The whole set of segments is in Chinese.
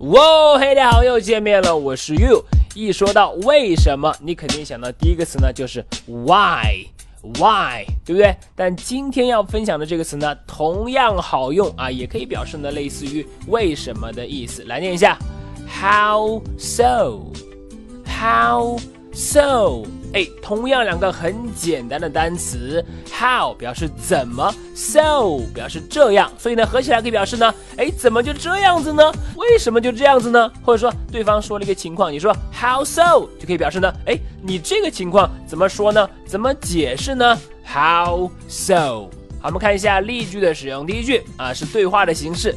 哇，嘿，大家好，又见面了，我是 You。一说到为什么，你肯定想到第一个词呢，就是 Why，Why，对不对？但今天要分享的这个词呢，同样好用啊，也可以表示呢类似于为什么的意思。来念一下，How so？How so？哎，同样两个很简单的单词，how 表示怎么，so 表示这样，所以呢合起来可以表示呢，哎，怎么就这样子呢？为什么就这样子呢？或者说对方说了一个情况，你说 how so 就可以表示呢，哎，你这个情况怎么说呢？怎么解释呢？How so？好，我们看一下例句的使用。第一句啊是对话的形式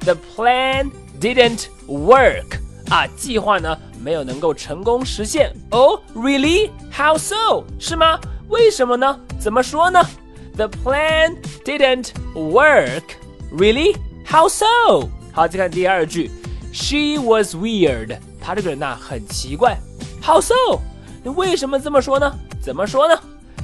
，The plan didn't work。啊，计划呢没有能够成功实现。Oh, really? How so? 是吗？为什么呢？怎么说呢？The plan didn't work. Really? How so? 好，再看第二句，She was weird. 她这个人呐很奇怪。How so? 你为什么这么说呢？怎么说呢？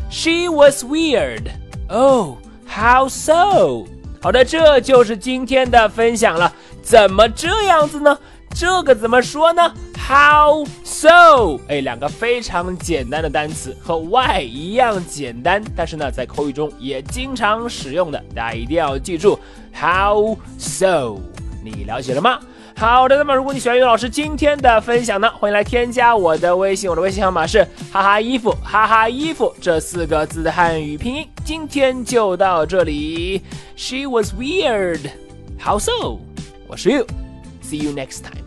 She was weird. Oh, how so? 好的，这就是今天的分享了。怎么这样子呢？ 这个怎么说呢？How so？哎，两个非常简单的单词，和 why 一样简单，但是呢，在口语中也经常使用的，大家一定要记住。How so？你了解了吗？好的，那么如果你喜欢于老师今天的分享呢，欢迎来添加我的微信，我的微信号码是哈哈衣服哈哈衣服这四个字的汉语拼音。今天就到这里。She was weird. How so？我是 You。See you next time.